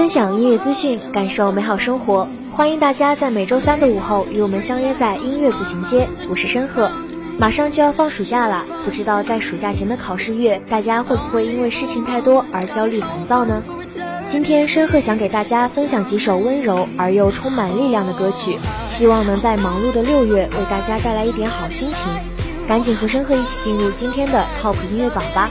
分享音乐资讯，感受美好生活。欢迎大家在每周三的午后与我们相约在音乐步行街。我是申鹤，马上就要放暑假了，不知道在暑假前的考试月，大家会不会因为事情太多而焦虑烦躁呢？今天申鹤想给大家分享几首温柔而又充满力量的歌曲，希望能在忙碌的六月为大家带来一点好心情。赶紧和申鹤一起进入今天的 TOP 音乐榜吧。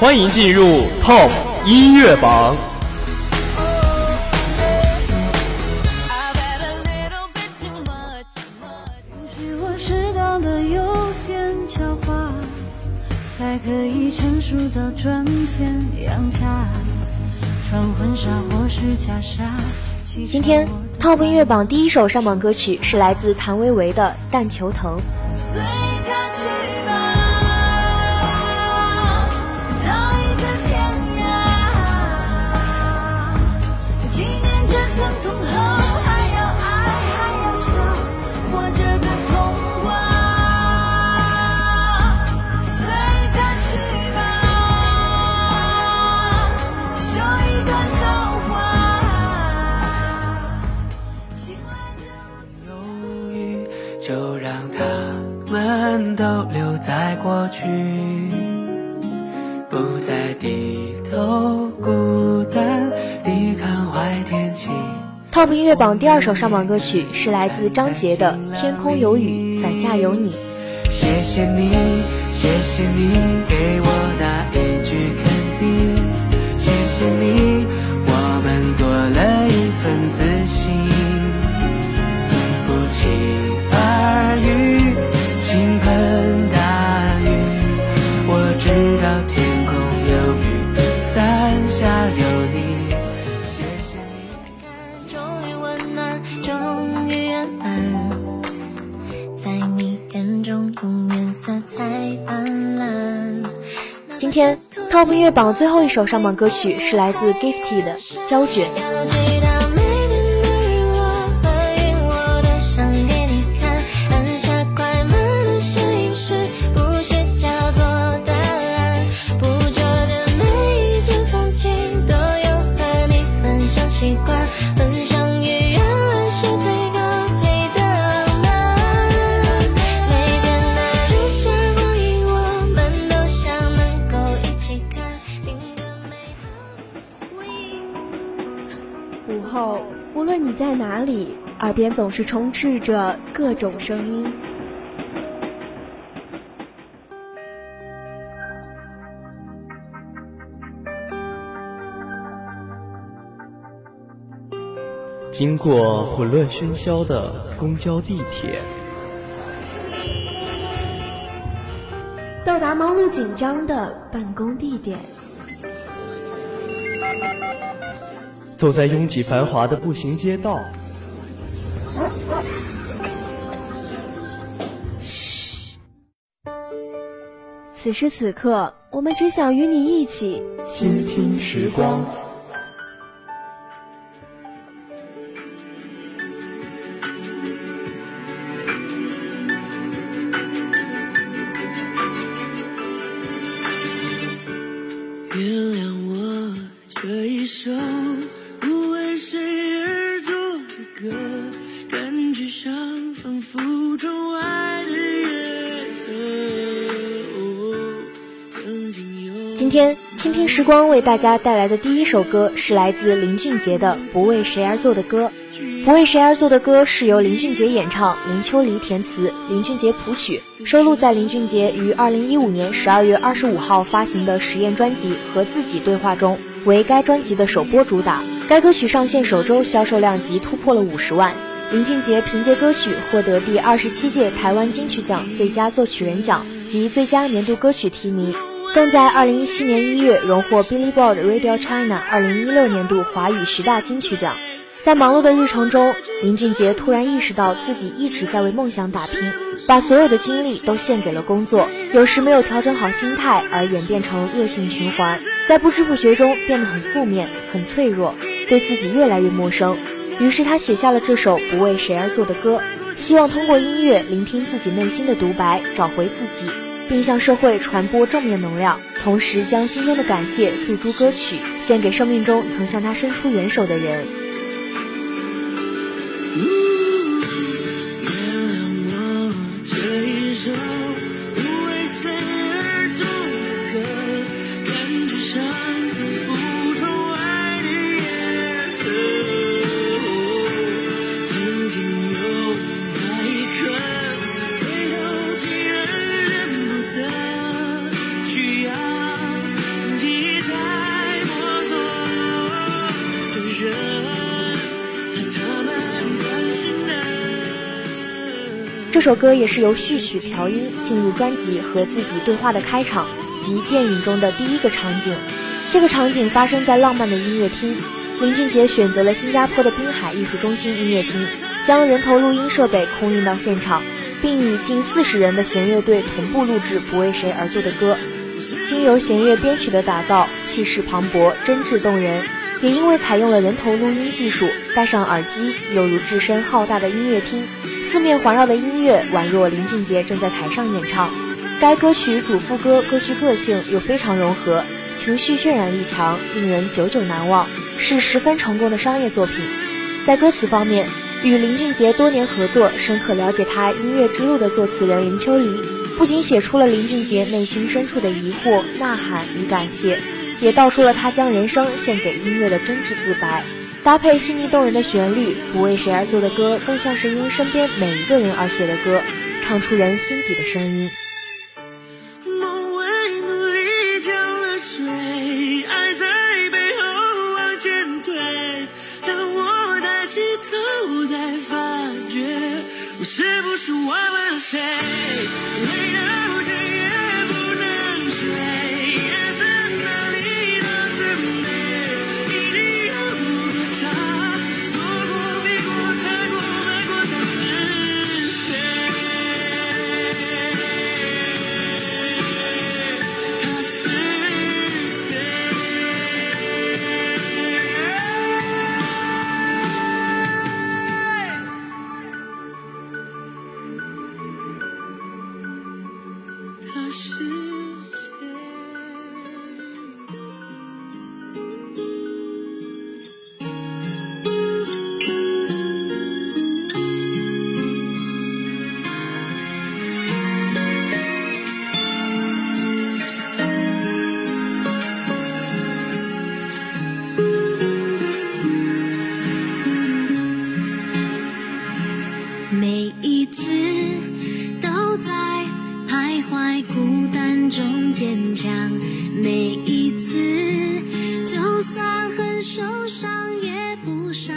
欢迎进入 TOP 音乐榜。I've had a little bit too much. 许我适当的有点狡猾，才可以成熟到赚钱养家。穿婚纱或是袈裟。今天 TOP 音乐榜第一首上榜歌曲是来自谭维维的《但求疼》。们都留在过去，不再低头孤单抵抗坏天气。TOP 音乐榜第二首上榜歌曲是来自张杰的《天空有雨，伞下有你》。谢谢你，谢谢你给我天空有雨，伞下有你。谢谢你。终于温暖，终于圆满，在你眼中永远色彩斑斓。今天 TOP 音乐榜最后一首上榜歌曲是来自 Gifty 的《胶卷》。里，耳边总是充斥着各种声音。经过混乱喧嚣的公交地铁，到达忙碌紧张的办公地点，走在拥挤繁华的步行街道，此时此刻，我们只想与你一起倾听时光。天倾听时光为大家带来的第一首歌是来自林俊杰的《不为谁而作的歌》。《不为谁而作的歌》是由林俊杰演唱，林秋离填词，林俊杰谱曲，收录在林俊杰于二零一五年十二月二十五号发行的实验专辑《和自己对话》中，为该专辑的首播主打。该歌曲上线首周销售量即突破了五十万。林俊杰凭借歌曲获得第二十七届台湾金曲奖最佳作曲人奖及最佳年度歌曲提名。更在二零一七年一月荣获 Billboard Radio China 二零一六年度华语十大金曲奖。在忙碌的日程中，林俊杰突然意识到自己一直在为梦想打拼，把所有的精力都献给了工作，有时没有调整好心态，而演变成恶性循环，在不知不觉中变得很负面、很脆弱，对自己越来越陌生。于是他写下了这首不为谁而作的歌，希望通过音乐聆听自己内心的独白，找回自己。并向社会传播正面能量，同时将心中的感谢诉诸歌曲，献给生命中曾向他伸出援手的人。这首歌也是由序曲调音进入专辑和自己对话的开场及电影中的第一个场景。这个场景发生在浪漫的音乐厅，林俊杰选择了新加坡的滨海艺术中心音乐厅，将人头录音设备空运到现场，并与近四十人的弦乐队同步录制《不为谁而作的歌》。经由弦乐编曲的打造，气势磅礴，真挚动人。也因为采用了人头录音技术，戴上耳机，犹如置身浩大的音乐厅，四面环绕的音乐宛若林俊杰正在台上演唱。该歌曲主副歌歌曲个性又非常融合，情绪渲染力强，令人久久难忘，是十分成功的商业作品。在歌词方面，与林俊杰多年合作，深刻了解他音乐之路的作词人林秋离，不仅写出了林俊杰内心深处的疑惑、呐喊与感谢，也道出了他将人生献给音乐的真挚自白。搭配细腻动人的旋律，不为谁而作的歌，更像是因身边每一个人而写的歌，唱出人心底的声音。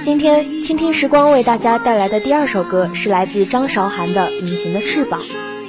今天倾听时光为大家带来的第二首歌是来自张韶涵的《隐形的翅膀》。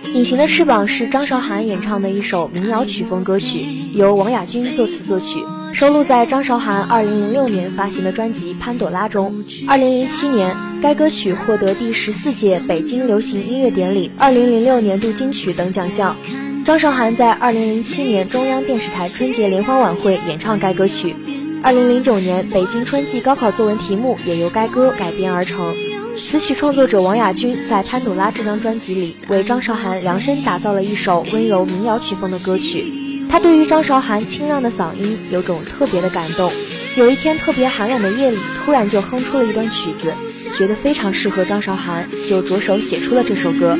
《隐形的翅膀》是张韶涵演唱的一首民谣曲风歌曲，由王亚军作词作曲，收录在张韶涵2006年发行的专辑《潘朵拉》中。2007年，该歌曲获得第十四届北京流行音乐典礼2006年度金曲等奖项。张韶涵在2007年中央电视台春节联欢晚会演唱该歌曲。2009年，北京春季高考作文题目也由该歌改编而成。词曲创作者王亚军在《潘朵拉》这张专辑里为张韶涵量身打造了一首温柔民谣曲风的歌曲。他对于张韶涵清亮的嗓音有种特别的感动。有一天特别寒冷的夜里，突然就哼出了一段曲子，觉得非常适合张韶涵，就着手写出了这首歌。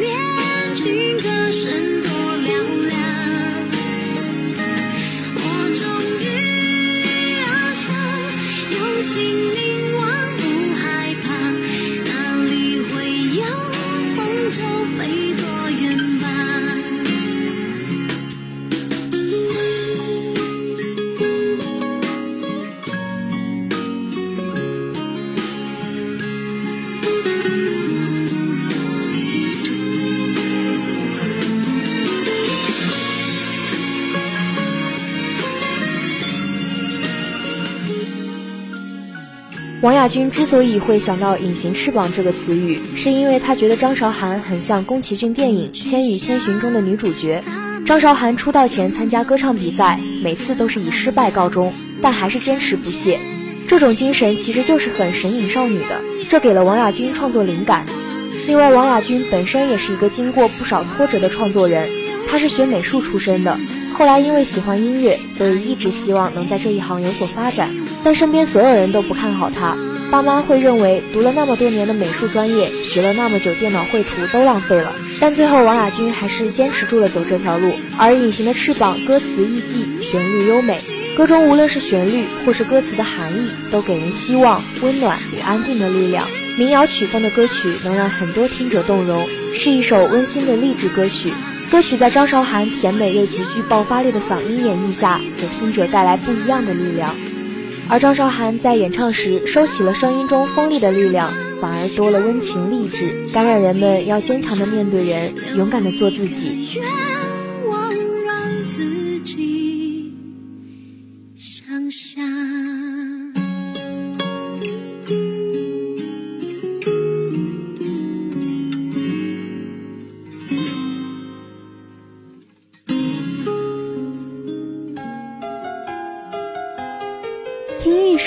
亚军之所以会想到“隐形翅膀”这个词语，是因为他觉得张韶涵很像宫崎骏电影《千与千寻》中的女主角。张韶涵出道前参加歌唱比赛，每次都是以失败告终，但还是坚持不懈。这种精神其实就是很神隐少女的，这给了王亚军创作灵感。另外，王亚军本身也是一个经过不少挫折的创作人，他是学美术出身的。后来因为喜欢音乐，所以一直希望能在这一行有所发展，但身边所有人都不看好他。爸妈会认为读了那么多年的美术专业，学了那么久电脑绘图都浪费了。但最后王亚军还是坚持住了走这条路。而《隐形的翅膀》歌词意境、旋律优美，歌中无论是旋律或是歌词的含义，都给人希望、温暖与安定的力量。民谣曲风的歌曲能让很多听者动容，是一首温馨的励志歌曲。歌曲在张韶涵甜美又极具爆发力的嗓音演绎下，给听者带来不一样的力量。而张韶涵在演唱时收起了声音中锋利的力量，反而多了温情励志，感染人们要坚强的面对人，勇敢的做自己。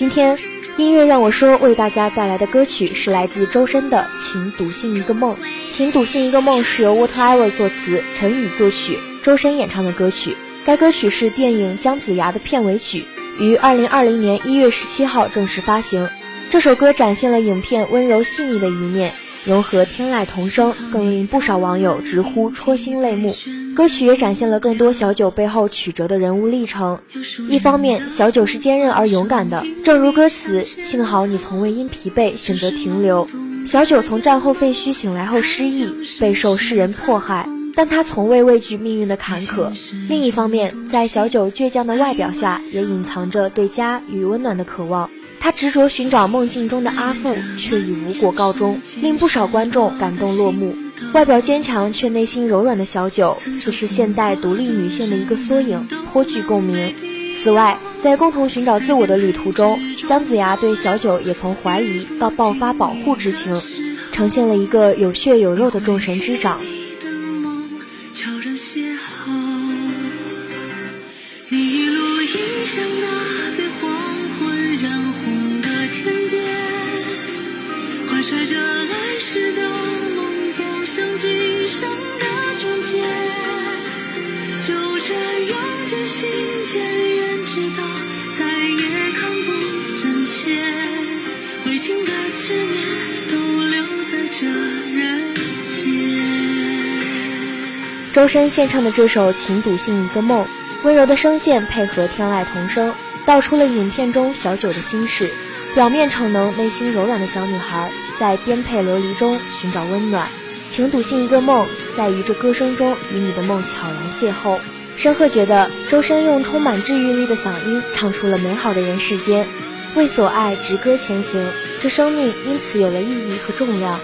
今天音乐让我说为大家带来的歌曲是来自周深的《请笃信一个梦》。《请笃信一个梦》是由 Whatever 作词，陈宇作曲，周深演唱的歌曲。该歌曲是电影《姜子牙》的片尾曲，于二零二零年一月十七号正式发行。这首歌展现了影片温柔细腻的一面。融合天籁童声，更令不少网友直呼戳心泪目。歌曲也展现了更多小九背后曲折的人物历程。一方面，小九是坚韧而勇敢的，正如歌词：“幸好你从未因疲惫选择停留。”小九从战后废墟醒来后失忆，备受世人迫害，但他从未畏惧命运的坎坷。另一方面，在小九倔强的外表下，也隐藏着对家与温暖的渴望。他执着寻找梦境中的阿父，却以无果告终，令不少观众感动落幕。外表坚强却内心柔软的小九，似是现代独立女性的一个缩影，颇具共鸣。此外，在共同寻找自我的旅途中，姜子牙对小九也从怀疑到爆发保护之情，呈现了一个有血有肉的众神之长。好。一路迎向那周深献唱的这首《请笃信一个梦》，温柔的声线配合天籁童声，道出了影片中小九的心事。表面逞能、内心柔软的小女孩，在颠沛流离中寻找温暖。请笃信一个梦，在于这歌声中与你的梦悄然邂逅。申鹤觉得周深用充满治愈力的嗓音唱出了美好的人世间，为所爱直歌前行，这生命因此有了意义和重量。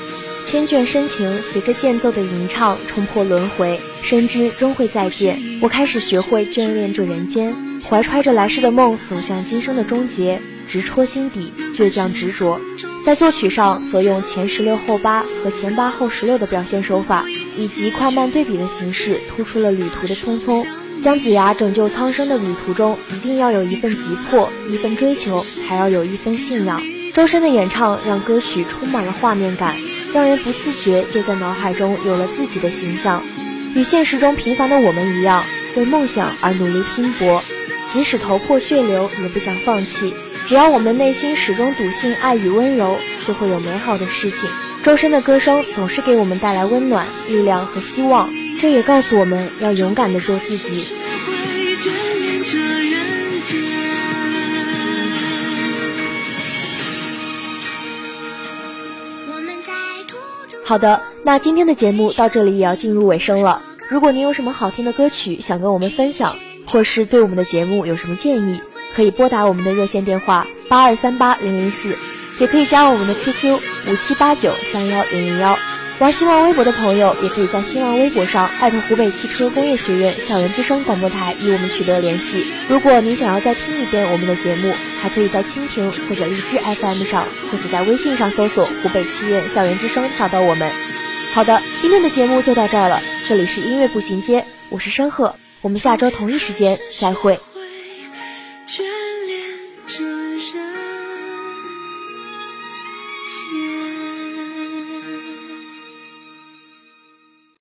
千卷深情随着间奏的吟唱冲破轮回，深知终会再见。我开始学会眷恋这人间，怀揣着来世的梦走向今生的终结，直戳心底，倔强执着。在作曲上，则用前十六后八和前八后十六的表现手法，以及快慢对比的形式，突出了旅途的匆匆。姜子牙拯救苍生的旅途中，一定要有一份急迫，一份追求，还要有一份信仰。周深的演唱让歌曲充满了画面感，让人不自觉就在脑海中有了自己的形象。与现实中平凡的我们一样，为梦想而努力拼搏，即使头破血流也不想放弃。只要我们内心始终笃信爱与温柔，就会有美好的事情。周深的歌声总是给我们带来温暖、力量和希望，这也告诉我们要勇敢地做自己。好的，那今天的节目到这里也要进入尾声了。如果您有什么好听的歌曲想跟我们分享，或是对我们的节目有什么建议，可以拨打我们的热线电话八二三八零零四，也可以加我们的 QQ 五七八九三幺零零幺。玩新浪微博的朋友，也可以在新浪微博上艾特湖北汽车工业学院校园之声广播台与我们取得联系。如果您想要再听一遍我们的节目，还可以在蜻蜓或者荔枝 FM 上，或者在微信上搜索湖北汽院校园之声找到我们。好的，今天的节目就到这儿了。这里是音乐步行街，我是申鹤，我们下周同一时间再会。